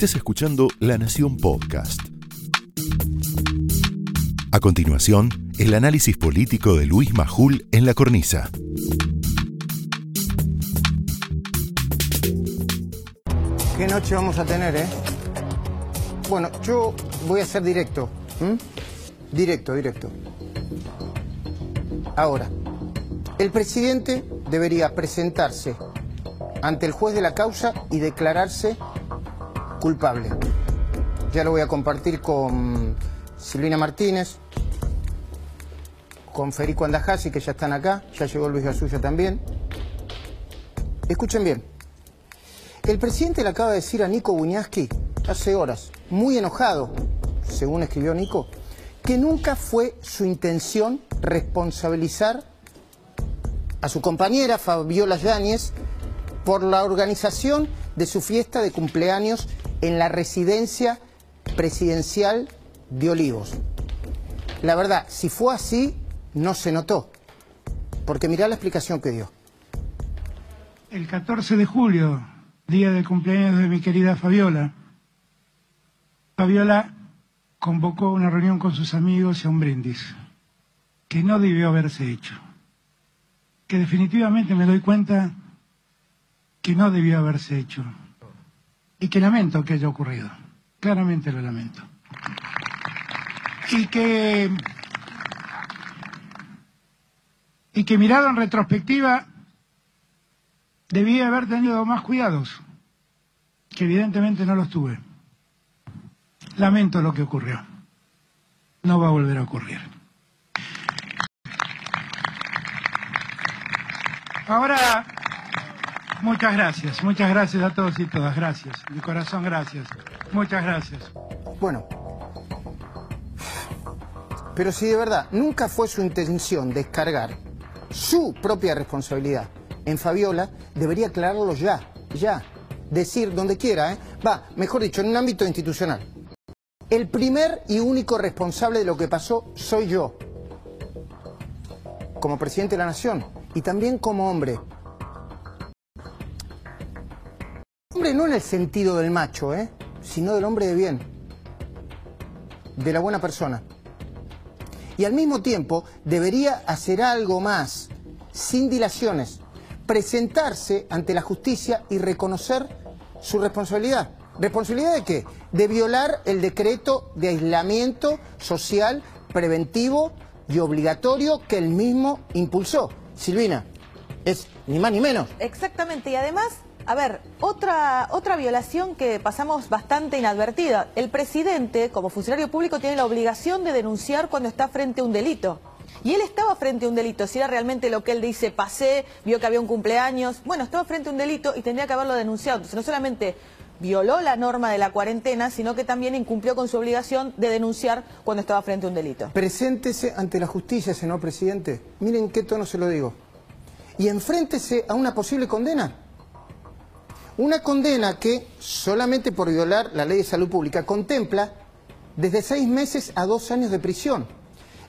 Estás escuchando La Nación Podcast. A continuación, el análisis político de Luis Majul en la cornisa. ¿Qué noche vamos a tener, eh? Bueno, yo voy a ser directo. Directo, directo. Ahora, el presidente debería presentarse ante el juez de la causa y declararse culpable. Ya lo voy a compartir con Silvina Martínez, con Federico Andajasi, que ya están acá, ya llegó Luis Gasulla también. Escuchen bien. El presidente le acaba de decir a Nico Buñaski hace horas, muy enojado, según escribió Nico, que nunca fue su intención responsabilizar a su compañera Fabiola Yáñez por la organización de su fiesta de cumpleaños en la residencia presidencial de Olivos. La verdad, si fue así, no se notó, porque mirá la explicación que dio. El 14 de julio, día del cumpleaños de mi querida Fabiola, Fabiola convocó una reunión con sus amigos y a un brindis, que no debió haberse hecho, que definitivamente me doy cuenta que no debió haberse hecho y que lamento que haya ocurrido, claramente lo lamento. Y que, y que mirado en retrospectiva debía haber tenido más cuidados, que evidentemente no los tuve. Lamento lo que ocurrió. No va a volver a ocurrir. Ahora, muchas gracias, muchas gracias a todos y todas, gracias. De corazón, gracias. Muchas gracias. Bueno, pero si de verdad nunca fue su intención descargar su propia responsabilidad en Fabiola, debería aclararlo ya, ya. Decir donde quiera, ¿eh? Va, mejor dicho, en un ámbito institucional. El primer y único responsable de lo que pasó soy yo, como presidente de la Nación y también como hombre. Hombre no en el sentido del macho, ¿eh? sino del hombre de bien, de la buena persona. Y al mismo tiempo debería hacer algo más, sin dilaciones, presentarse ante la justicia y reconocer su responsabilidad. ¿Responsabilidad de qué? De violar el decreto de aislamiento social preventivo y obligatorio que él mismo impulsó. Silvina, es ni más ni menos. Exactamente, y además, a ver, otra, otra violación que pasamos bastante inadvertida. El presidente, como funcionario público, tiene la obligación de denunciar cuando está frente a un delito. Y él estaba frente a un delito, si era realmente lo que él dice, pasé, vio que había un cumpleaños, bueno, estaba frente a un delito y tendría que haberlo denunciado. Entonces no solamente violó la norma de la cuarentena, sino que también incumplió con su obligación de denunciar cuando estaba frente a un delito. Preséntese ante la justicia, señor presidente. Miren qué tono se lo digo. Y enfréntese a una posible condena. Una condena que, solamente por violar la ley de salud pública, contempla desde seis meses a dos años de prisión.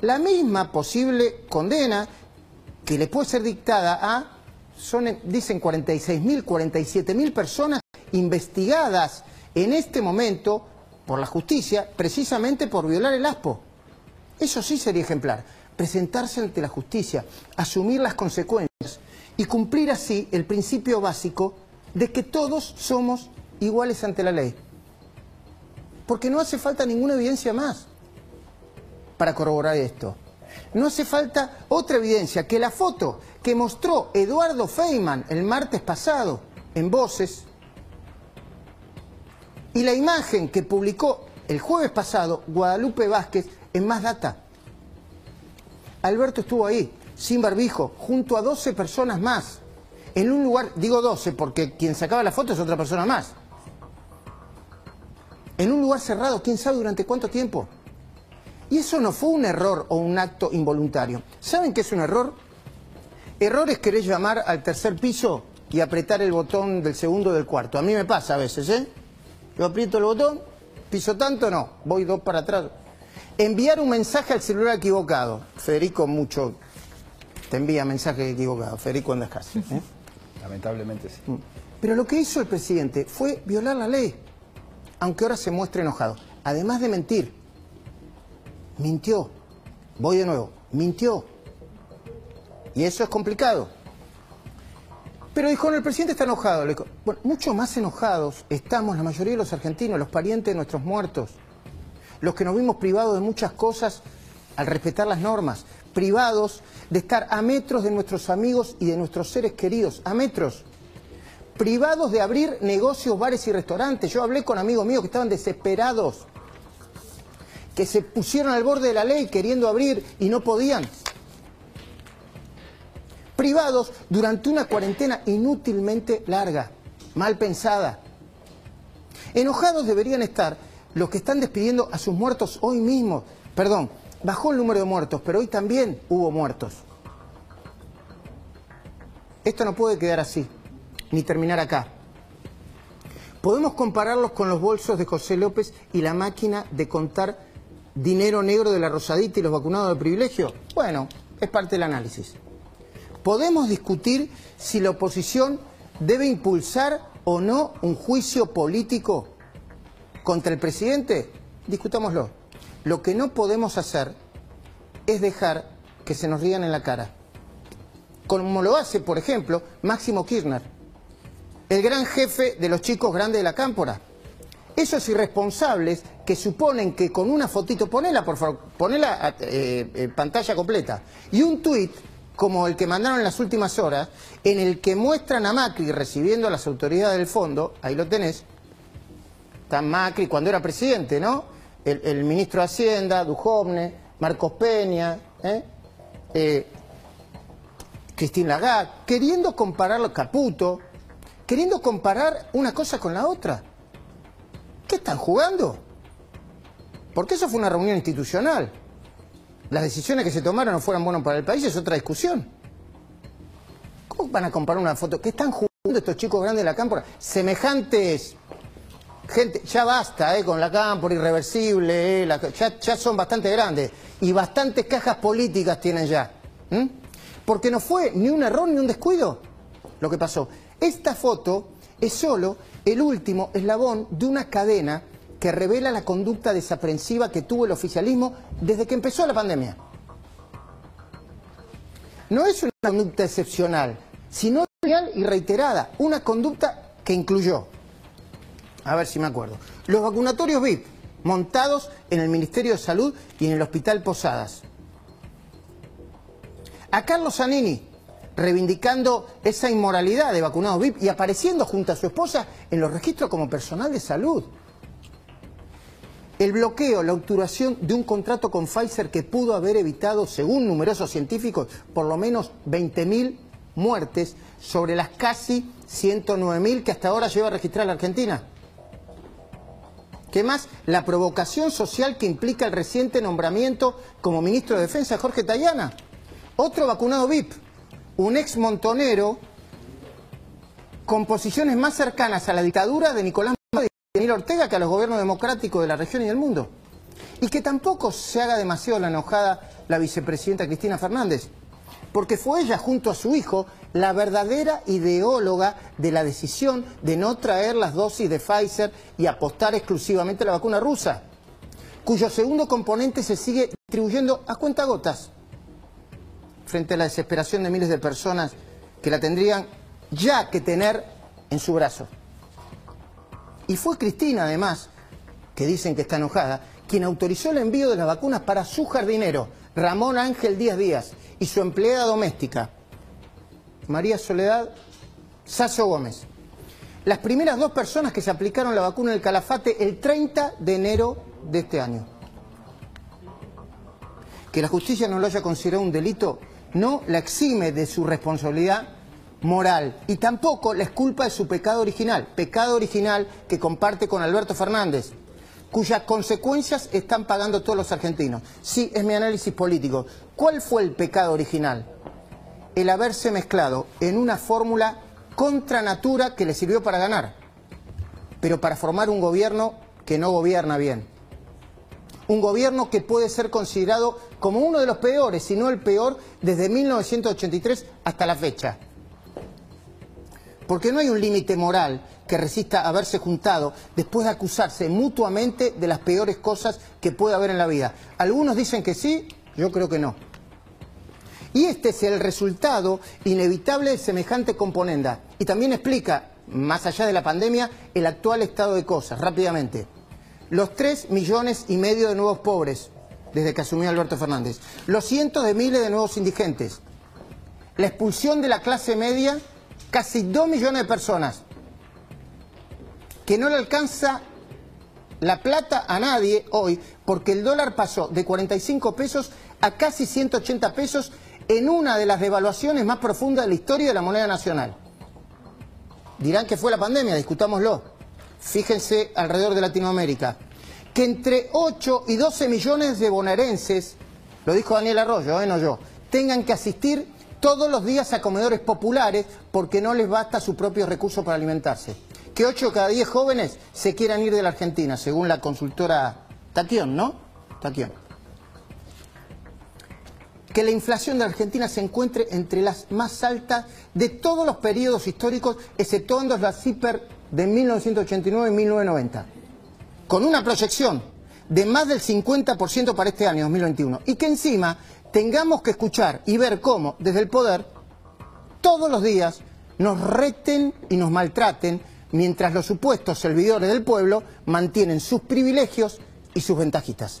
La misma posible condena que le puede ser dictada a, son, dicen 46.000, 47.000 personas investigadas en este momento por la justicia precisamente por violar el ASPO. Eso sí sería ejemplar. Presentarse ante la justicia, asumir las consecuencias y cumplir así el principio básico de que todos somos iguales ante la ley. Porque no hace falta ninguna evidencia más para corroborar esto. No hace falta otra evidencia que la foto que mostró Eduardo Feynman el martes pasado en Voces y la imagen que publicó el jueves pasado Guadalupe Vázquez en Más Data. Alberto estuvo ahí, sin barbijo, junto a 12 personas más. En un lugar, digo 12 porque quien sacaba la foto es otra persona más. En un lugar cerrado, quién sabe durante cuánto tiempo. Y eso no fue un error o un acto involuntario. ¿Saben qué es un error? Error es querer llamar al tercer piso y apretar el botón del segundo o del cuarto. A mí me pasa a veces, ¿eh? Yo aprieto el botón, piso tanto, no, voy dos para atrás. Enviar un mensaje al celular equivocado. Federico mucho te envía mensajes equivocados. Federico Andascasi. ¿eh? Lamentablemente sí. Pero lo que hizo el presidente fue violar la ley. aunque ahora se muestre enojado. Además de mentir, mintió. Voy de nuevo, mintió. Y eso es complicado. Pero dijo, el presidente está enojado. Le bueno, mucho más enojados estamos la mayoría de los argentinos, los parientes de nuestros muertos, los que nos vimos privados de muchas cosas al respetar las normas, privados de estar a metros de nuestros amigos y de nuestros seres queridos, a metros, privados de abrir negocios, bares y restaurantes. Yo hablé con amigos míos que estaban desesperados, que se pusieron al borde de la ley queriendo abrir y no podían. Privados durante una cuarentena inútilmente larga, mal pensada. Enojados deberían estar los que están despidiendo a sus muertos hoy mismo. Perdón, bajó el número de muertos, pero hoy también hubo muertos. Esto no puede quedar así, ni terminar acá. Podemos compararlos con los bolsos de José López y la máquina de contar dinero negro de la Rosadita y los vacunados de privilegio. Bueno, es parte del análisis. Podemos discutir si la oposición debe impulsar o no un juicio político contra el presidente. Discutámoslo. Lo que no podemos hacer es dejar que se nos rían en la cara. Como lo hace, por ejemplo, Máximo Kirchner, el gran jefe de los chicos grandes de la cámpora. Esos irresponsables que suponen que con una fotito, ponela por favor, ponela eh, eh, pantalla completa, y un tuit como el que mandaron en las últimas horas, en el que muestran a Macri recibiendo a las autoridades del fondo, ahí lo tenés, está Macri cuando era presidente, ¿no? El, ministro de Hacienda, Dujovne, Marcos Peña, ¿eh? eh Cristín Lagarde, queriendo compararlo, Caputo, queriendo comparar una cosa con la otra. ¿Qué están jugando? Porque eso fue una reunión institucional. Las decisiones que se tomaron no fueron buenas para el país, es otra discusión. ¿Cómo van a comparar una foto? ¿Qué están jugando estos chicos grandes de la cámpora? Semejantes gente, ya basta eh, con la cámpora irreversible, eh, ya, son bastante grandes y bastantes cajas políticas tienen ya. Porque no fue ni un error ni un descuido lo que pasó. Esta foto es solo el último eslabón de una cadena que revela la conducta desaprensiva que tuvo el oficialismo desde que empezó la pandemia. No es una conducta excepcional, sino real y reiterada, una conducta que incluyó a ver si me acuerdo. Los vacunatorios VIP, montados en el Ministerio de Salud y en el Hospital Posadas. A Carlos Zanini, reivindicando esa inmoralidad de vacunados VIP y apareciendo junto a su esposa en los registros como personal de salud. El bloqueo, la obturación de un contrato con Pfizer que pudo haber evitado, según numerosos científicos, por lo menos 20.000 muertes sobre las casi 109.000 que hasta ahora lleva a registrar la Argentina. ¿Qué más? La provocación social que implica el reciente nombramiento como ministro de Defensa de Jorge Tayana. Otro vacunado VIP, un ex montonero con posiciones más cercanas a la dictadura de Nicolás Maduro y Daniel Ortega que a los gobiernos democráticos de la región y del mundo. Y que tampoco se haga demasiado la enojada la vicepresidenta Cristina Fernández porque fue ella junto a su hijo la verdadera ideóloga de la decisión de no traer las dosis de Pfizer y apostar exclusivamente a la vacuna rusa, cuyo segundo componente se sigue distribuyendo a cuentagotas frente a la desesperación de miles de personas que la tendrían ya que tener en su brazo. Y fue Cristina, además, que dicen que está enojada, quien autorizó el envío de las vacunas para su jardinero, Ramón Ángel Díaz Díaz, y su empleada doméstica, María Soledad Sasso Gómez. Las primeras dos personas que se aplicaron la vacuna del calafate el 30 de enero de este año. Que la justicia no lo haya considerado un delito no la exime de su responsabilidad moral y tampoco la culpa de su pecado original, pecado original que comparte con Alberto Fernández, cuyas consecuencias están pagando todos los argentinos. Sí, es mi análisis político. ¿Cuál fue el pecado original? El haberse mezclado en una fórmula contra natura que le sirvió para ganar, pero para formar un gobierno que no gobierna bien. Un gobierno que puede ser considerado como uno de los peores, si no el peor, desde 1983 hasta la fecha. Porque no hay un límite moral que resista haberse juntado después de acusarse mutuamente de las peores cosas que puede haber en la vida. Algunos dicen que sí, yo creo que no. Y este es el resultado inevitable de semejante componenda. Y también explica, más allá de la pandemia, el actual estado de cosas, rápidamente. Los tres millones y medio de nuevos pobres desde que asumió Alberto Fernández. Los cientos de miles de nuevos indigentes. La expulsión de la clase media, casi dos millones de personas. Que no le alcanza la plata a nadie hoy porque el dólar pasó de 45 pesos a casi 180 pesos en una de las devaluaciones más profundas de la historia de la moneda nacional. Dirán que fue la pandemia, discutámoslo. Fíjense alrededor de Latinoamérica, que entre 8 y 12 millones de bonaerenses, lo dijo Daniel Arroyo, eh, no yo, tengan que asistir todos los días a comedores populares porque no les basta su propio recurso para alimentarse. Que 8 cada 10 jóvenes se quieran ir de la Argentina, según la consultora Taquión, ¿no? Taquión. Que la inflación de Argentina se encuentre entre las más altas de todos los periodos históricos, exceptuando la CIPER de 1989 y 1990, con una proyección de más del 50% para este año 2021, y que encima tengamos que escuchar y ver cómo, desde el poder, todos los días nos reten y nos maltraten, mientras los supuestos servidores del pueblo mantienen sus privilegios y sus ventajitas.